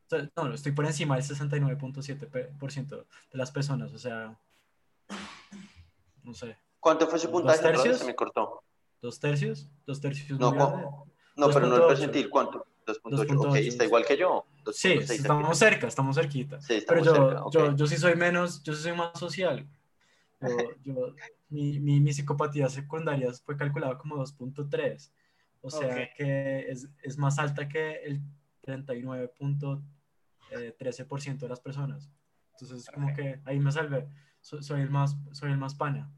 O sea, no, estoy por encima del 69.7% de las personas, o sea, no sé, ¿Cuánto fue su ¿Dos puntaje? Vez tercios? Se me cortó. dos tercios, dos tercios No. No, pero no el 2.8. percentil. ¿Cuánto? 2.8. Ok, 2.8. está igual que yo. Sí, 2.6 estamos cerca, estamos cerquita. Sí, Pero estamos yo, cerca. ok. yo, yo sí soy menos, yo sí soy más social. Yo, yo- mi, mi, mi psicopatía secundaria fue calculada como 2.3. O sea Ok. que es, es más alta que el 39.13% de las personas. Entonces, como Ok. que ahí me salvé. Soy, soy el más, soy el más pana.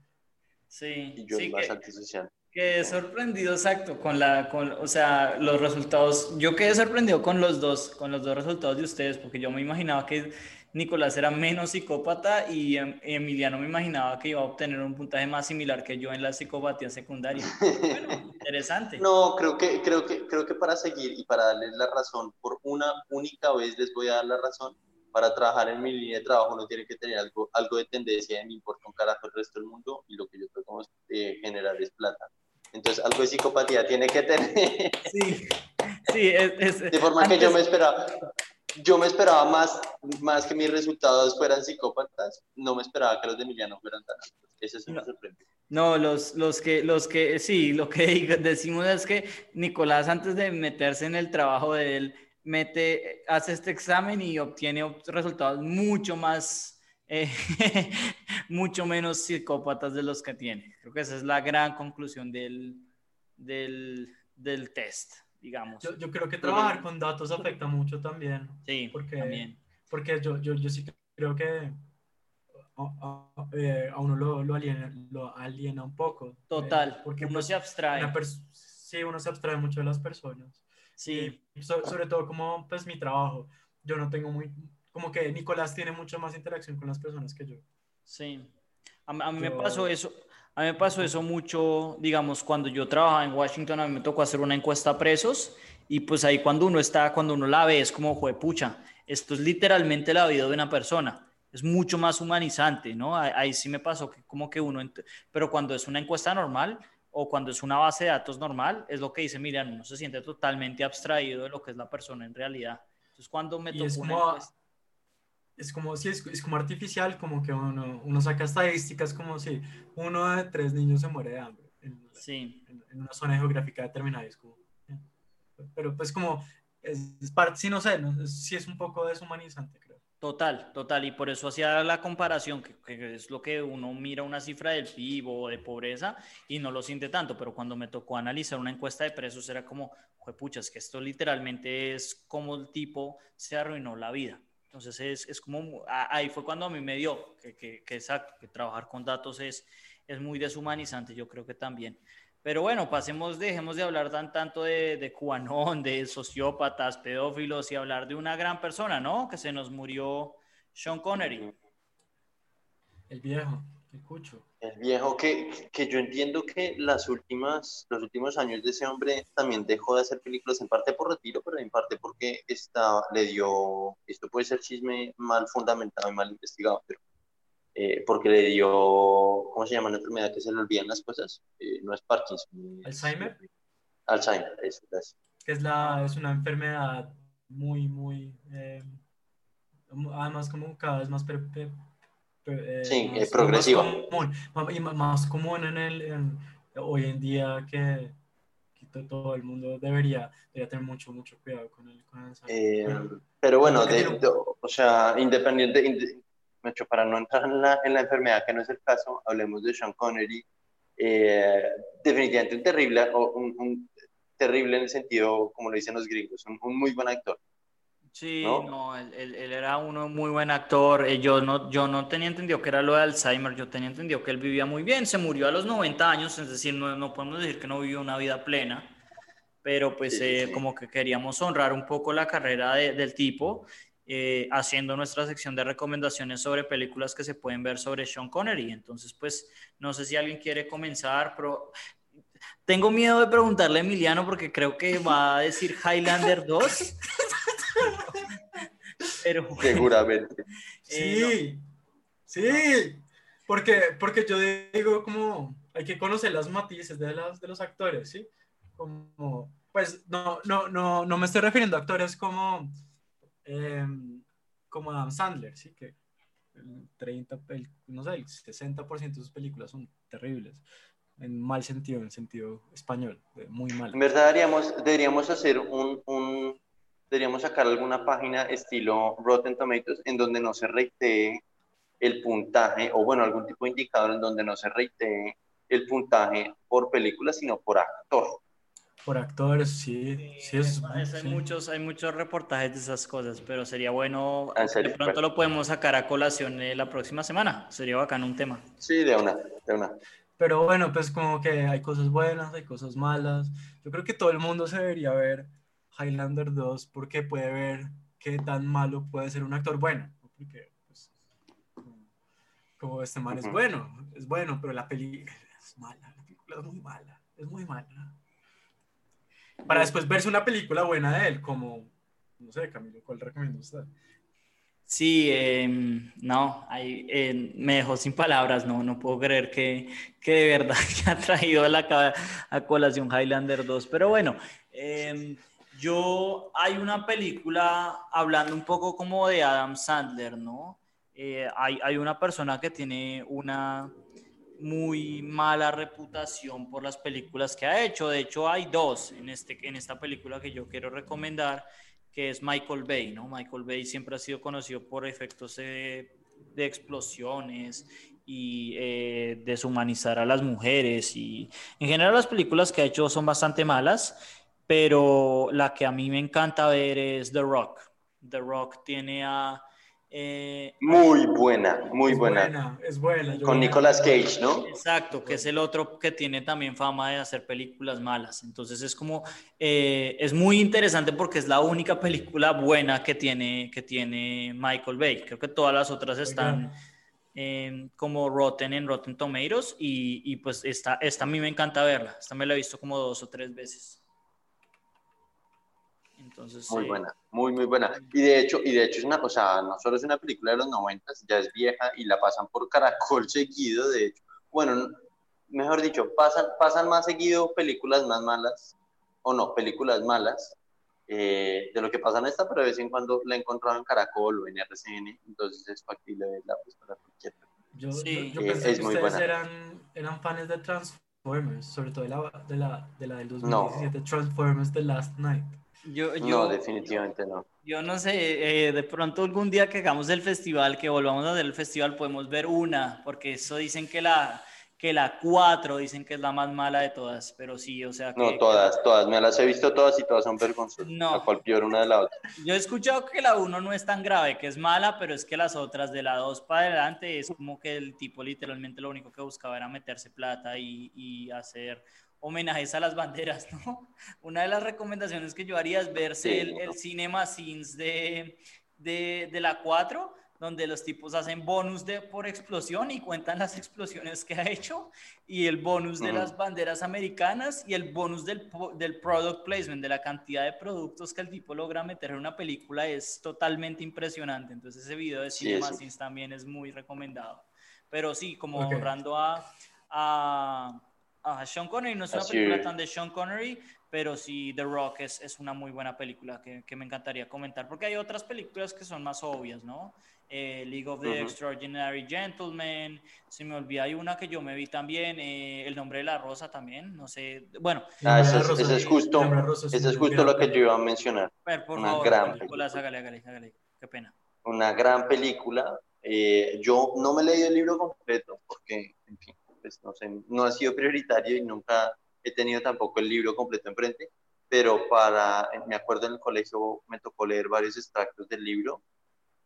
Sí, Y yo sí, más que, antisocial. quedé sorprendido, exacto, con la, con, o sea, los resultados. Yo quedé sorprendido con los dos, con los dos resultados de ustedes, porque yo me imaginaba que Nicolás era menos psicópata y em- Emiliano me imaginaba que iba a obtener un puntaje más similar que yo en la psicopatía secundaria. Bueno, interesante. No, creo que, creo, que, creo que para seguir y para darles la razón, por una única vez les voy a dar la razón. Para trabajar en mi línea de trabajo uno tiene que tener algo, algo de tendencia de me importa un carajo el resto del mundo y lo que yo tengo que generar es plata. Entonces, algo de psicopatía tiene que tener. Sí, sí, es, es- De forma que yo me esperaba, yo me esperaba más, más que mis resultados fueran psicópatas, no me esperaba que los de Emiliano fueran tan altos. Ese sí me No. sorprendió. No, los, los que, los que, sí, lo que decimos es que Nicolás antes de meterse en el trabajo de él, mete, hace este examen y obtiene resultados mucho más, eh, mucho menos psicópatas de los que tiene. Creo que esa es la gran conclusión del, del, del test, digamos. Yo, yo creo que trabajar con datos afecta mucho también. Sí, porque- también. Porque yo, yo, yo sí creo que a, a- eh, a uno lo, lo, aliena, lo aliena un poco. Total, Eh, porque uno pues, se abstrae. sí, uno se abstrae mucho de las personas. Sí, Y so- sobre todo como pues mi trabajo, yo no tengo muy, como que Nicolás tiene mucho más interacción con las personas que yo. Sí, a, a mí me Yo- pasó eso, a mí me pasó eso mucho, digamos, cuando yo trabajaba en Washington, a mí me tocó hacer una encuesta a presos y pues ahí cuando uno está, cuando uno la ve es como, pucha, esto es literalmente la vida de una persona, es mucho más humanizante, ¿no? Ahí, sí me pasó que como que uno, pero cuando es una encuesta normal o cuando es una base de datos normal, es lo que dice Miriam, uno se siente totalmente abstraído de lo que es la persona en realidad. Entonces cuando me tocó es una como, encuesta, es como, sí, es, es como artificial, como que uno, uno saca estadísticas como si uno de tres niños se muere de hambre en, sí. en- en una zona geográfica determinada. Es como, pero pues como, es, es parte, sí, no sé, no, es- sí es un poco deshumanizante, creo. Total, total, y por eso hacía la comparación, que, que es lo que uno mira una cifra del PIB o de pobreza y no lo siente tanto, pero cuando me tocó analizar una encuesta de precios era como, pucha, es que esto literalmente es como el tipo se arruinó la vida. Entonces es, es como, ahí fue cuando a mí me dio, que, que, que exacto, que trabajar con datos es, es muy deshumanizante, yo creo que también. Pero bueno, pasemos, dejemos de hablar tan tanto de, de cuanón, de sociópatas, pedófilos y hablar de una gran persona, ¿no? Que se nos murió Sean Connery. El viejo, el cucho. El viejo que, que yo entiendo que las últimas, los últimos años de ese hombre también dejó de hacer películas, en parte por retiro, pero en parte porque está, le dio, esto puede ser chisme mal fundamentado y mal investigado, pero eh, porque le dio, ¿cómo se llama la enfermedad que se le olvidan las cosas? Eh, no es Parkinson. Alzheimer. Alzheimer, eso, gracias. Es, la, es una enfermedad muy, muy, eh, además como cada vez más, pre, Sí, más- eh, progresiva. Más común, más- y más- común en el, en- hoy en día que, que to- todo el mundo debería, debería tener mucho, mucho cuidado con el, con el Alzheimer. Eh, pero bueno, de- de- o sea, independiente, inde- Nacho, para no entrar en la, en la enfermedad, que no es el caso, hablemos de Sean Connery. Eh, definitivamente un terrible, o un, un terrible en el sentido, como lo dicen los gringos, un, un muy buen actor. Sí, ¿no? no, él, él- él era uno muy buen actor. Eh, Yo no, yo no tenía entendido que era lo de Alzheimer, yo tenía entendido que él vivía muy bien. Se murió a los 90 años, es decir, no, no podemos decir que no vivió una vida plena, pero pues Sí, sí, eh, sí. como que queríamos honrar un poco la carrera de- del tipo, eh, haciendo nuestra sección de recomendaciones sobre películas que se pueden ver sobre Sean Connery. Entonces, pues, no sé si alguien quiere comenzar, pero tengo miedo de preguntarle a Emiliano porque creo que va a decir Highlander 2. Pero bueno, Seguramente. eh, Sí, sí, porque, porque yo digo como hay que conocer las matices de, las, de los actores, ¿sí? Como, pues no, no, no, no me estoy refiriendo a actores como, em, como Adam Sandler, ¿sí? Que el 30, el, no sé, el 60% de sus películas son terribles, en mal sentido, en sentido español, muy mal. En verdad deberíamos, deberíamos hacer un, un- deberíamos sacar alguna página estilo Rotten Tomatoes en donde no se reitee el puntaje, o bueno, algún tipo de indicador en donde no se reitee el puntaje por película, sino por actor. Por actores, sí, sí, es, es- hay, sí. muchos, hay muchos reportajes de esas cosas, pero sería bueno, Ah, ¿en serio? de pronto lo podemos sacar a colación eh, la próxima semana. Sería bacán un tema. Sí, de una, de una. Pero bueno, pues como que hay cosas buenas, hay cosas malas. Yo creo que todo el mundo se debería ver Highlander 2 porque puede ver qué tan malo puede ser un actor bueno. ¿no? Porque, pues, como, como este man es Ujú. bueno, es bueno, pero la película es mala, la película es muy mala, es muy mala. Para después verse una película buena de él, como, no sé, Camilo, ¿cuál recomienda usted? Sí, em, no, ahí, em, me dejó sin palabras, no, no puedo creer que, que de verdad que ha traído a, la, a colación Highlander 2, pero bueno, em, yo, hay una película hablando un poco como de Adam Sandler, ¿no? Eh, hay, hay una persona que tiene una muy mala reputación por las películas que ha hecho, de hecho hay dos en, este, en esta película que yo quiero recomendar, que es Michael Bay, ¿no? Michael Bay siempre ha sido conocido por efectos de explosiones y eh, deshumanizar a las mujeres y en general las películas que ha hecho son bastante malas, pero la que a mí me encanta ver es The Rock. The Rock tiene a... eh, Muy buena, muy es buena. Es buena. yo Con Nicolas Cage, ¿no? Exacto, que es el otro que tiene también fama de hacer películas malas. Entonces es como, eh, es muy interesante porque es la única película buena que tiene, que tiene Michael Bay. Creo que todas las otras están eh, como Rotten en Rotten Tomatoes y, y pues esta, esta a mí me encanta verla. Esta me la he visto como dos o tres veces. Entonces, Muy eh, buena, muy, muy buena. Y de hecho, y de hecho es una, o sea, no solo es una película de los noventas, ya es vieja y la pasan por caracol seguido, de hecho. Bueno, mejor dicho, pasan, pasan más seguido películas más malas, o no, películas malas, eh, de lo que pasa en esta, pero de vez en cuando la he encontrado en Caracol o en RCN, entonces es factible verla pues, para cualquier Yo, Sí. yo, yo pensé es que muy ustedes buena. eran, eran fans de Transformers, sobre todo de la, de la, de la del 2017, Transformers The Last Night. Yo, yo, No, definitivamente no. Yo no sé, eh, de pronto algún día que hagamos el festival, que volvamos a hacer el festival, podemos ver una, porque eso dicen que la, que la 4 dicen que es la más mala de todas, pero sí, o sea que... No, todas, todas, me las he visto todas y todas son vergonzosas, No. a cual peor una de la otra. Yo he escuchado que la 1 no es tan grave, que es mala, pero es que las otras de la 2 para adelante es como que el tipo literalmente lo único que buscaba era meterse plata y, y hacer homenajes a las banderas, ¿no? Una de las recomendaciones que yo haría es verse el, el Cinema Scenes de, de, de la 4, donde los tipos hacen bonus de, por explosión y cuentan las explosiones que ha hecho, y el bonus de las banderas americanas y el bonus del, del product placement, de la cantidad de productos que el tipo logra meter en una película es totalmente impresionante. Entonces ese video de Cinema Scenes también es muy recomendado. Pero sí, como ahorrando a, a, a, Sean Connery, no es una película tan de Sean Connery, pero sí The Rock es, es una muy buena película que, que, me encantaría comentar, porque hay otras películas que son más obvias, ¿no? Eh, League of the Extraordinary Gentlemen, se me olvida, hay una que yo me vi también, eh, El nombre de la rosa también, no sé, bueno. Ah, ese, es, justo, ese es justo lo que yo iba a mencionar. por una favor, gran película. Hágale, hágale, hágale, qué pena. Una gran película. Eh, yo no me he leído el libro completo porque, en fin, pues no sé, no ha sido prioritario y nunca he tenido tampoco el libro completo enfrente, pero para, me acuerdo en el colegio me tocó leer varios extractos del libro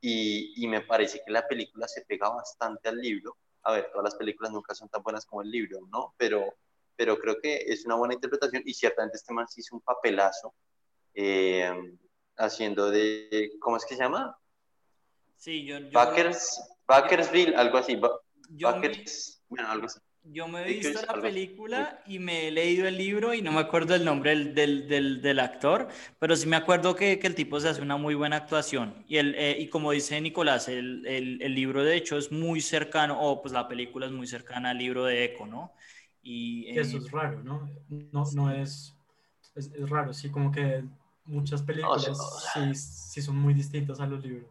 y, me parece que la película se pega bastante al libro. A ver, todas las películas nunca son tan buenas como el libro, ¿no? Pero, pero creo que es una buena interpretación y ciertamente este man hizo un papelazo eh, haciendo de, ¿cómo es que se llama? Sí, yo... yo Backers, algo así. Backers, bueno, algo así. Yo me he visto la película y me he leído el libro y no me acuerdo el nombre del, del, del, actor, pero sí me acuerdo que, que, el tipo se hace una muy buena actuación. Y, el, eh, y como dice Nicolás, el, el, libro de hecho es muy cercano, o pues la película es muy cercana al libro de Eco, ¿no? Y, Eso es raro, ¿no? No, no es, es, raro, sí, como que muchas películas sí, sí son muy distintas a los libros.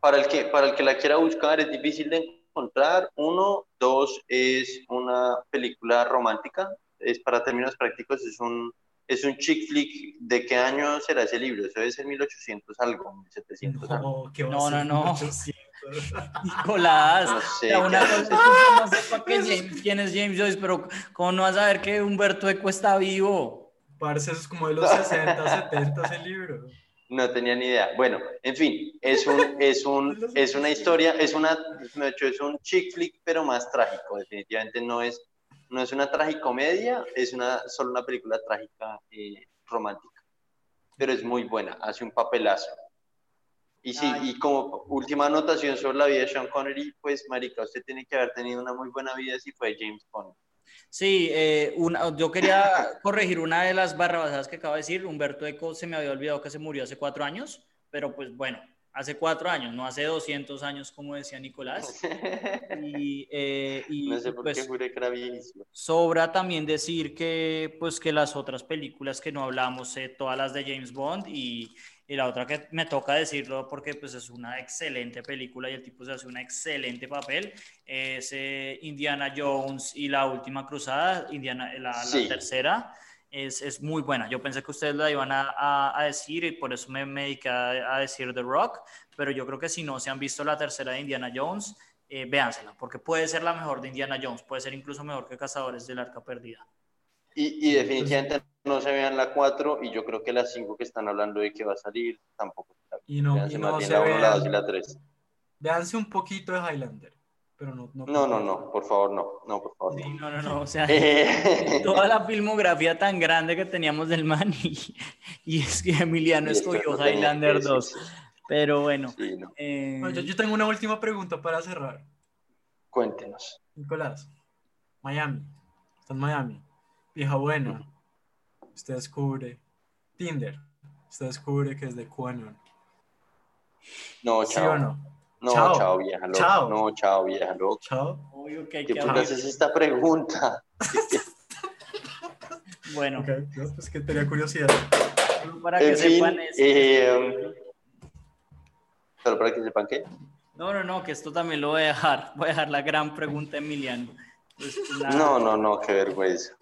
Para el, que, para el que la quiera buscar es difícil de encontrar. Uno, dos, es una película romántica. Es para términos prácticos, es un, es un chick flick. ¿De qué año será ese libro? Eso debe ser 1800 algo, 1700 no, algo. No, no, no. Nicolás, una cosa, no sé para qué James, quién es James Joyce, pero ¿cómo no vas a ver que Humberto Eco está vivo? Parece es como de los 60, 70 ese libro. No tenía ni idea. Bueno, en fin, es, un, es, un, es una historia, es una, de hecho, es un chick flick, pero más trágico. Definitivamente no es, no es una tragicomedia, es una, solo una película trágica eh, romántica. Pero es muy buena, hace un papelazo. Y sí, y como última anotación sobre la vida de Sean Connery, pues, marica, usted tiene que haber tenido una muy buena vida si fue James Bond. Sí, eh, una, yo quería corregir una de las barrabasadas que acabo de decir. Humberto Eco se me había olvidado que se murió hace cuatro años, pero pues bueno, hace cuatro años, no hace 200 años, como decía Nicolás. Y, eh, no sé por pues, qué juré que era Sobra también decir que, pues, que las otras películas que no hablamos, eh, todas las de James Bond y y la otra que me toca decirlo porque pues es una excelente película y el tipo se hace un excelente papel, es eh, Indiana Jones y la última cruzada, Indiana, la, tercera. Es, es, muy buena. Yo pensé que ustedes la iban a, a, decir y por eso me, me dediqué a, decir The Rock, pero yo creo que si no se han visto la tercera de Indiana Jones, eh, véansela, porque puede ser la mejor de Indiana Jones, puede ser incluso mejor que Cazadores del Arca Perdida. Y, y definitivamente no se vean la 4 y yo creo que la 5 que están hablando de que va a salir tampoco. Y no, y no se vean, la 2 y la 3. Véanse un poquito de Highlander. Pero no, no, no, no, no, por favor, no, no, por favor. Sí, no, no, no, o sea, toda la filmografía tan grande que teníamos del man y, y es que Emiliano escogió Highlander 2. Pero bueno. Sí, no. eh... yo, yo tengo una última pregunta para cerrar. Cuéntenos. Nicolás, Miami, está en Miami, vieja buena, usted descubre Tinder, usted descubre que es de QAnon. No, chao. ¿Sí o no? No, chao, chao vieja loca. Chao. No, chao, vieja loca. Chao. Obvio que hay ¿Qué haces esta pregunta? bueno. Okay, pues que tenía curiosidad. Para que sepan eso. Eh, ¿Solo para que sepan qué? No, no, no, que esto también lo voy a dejar. Voy a dejar la gran pregunta, Emiliano. Pues, no, no, no, qué vergüenza.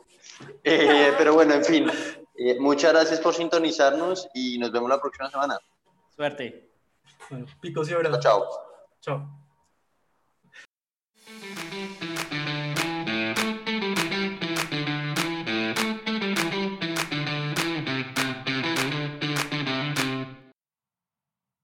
Eh, pero bueno, en fin, eh, muchas gracias por sintonizarnos y nos vemos la próxima semana. Suerte. Bueno, picos y abrazos. Chao. Chao.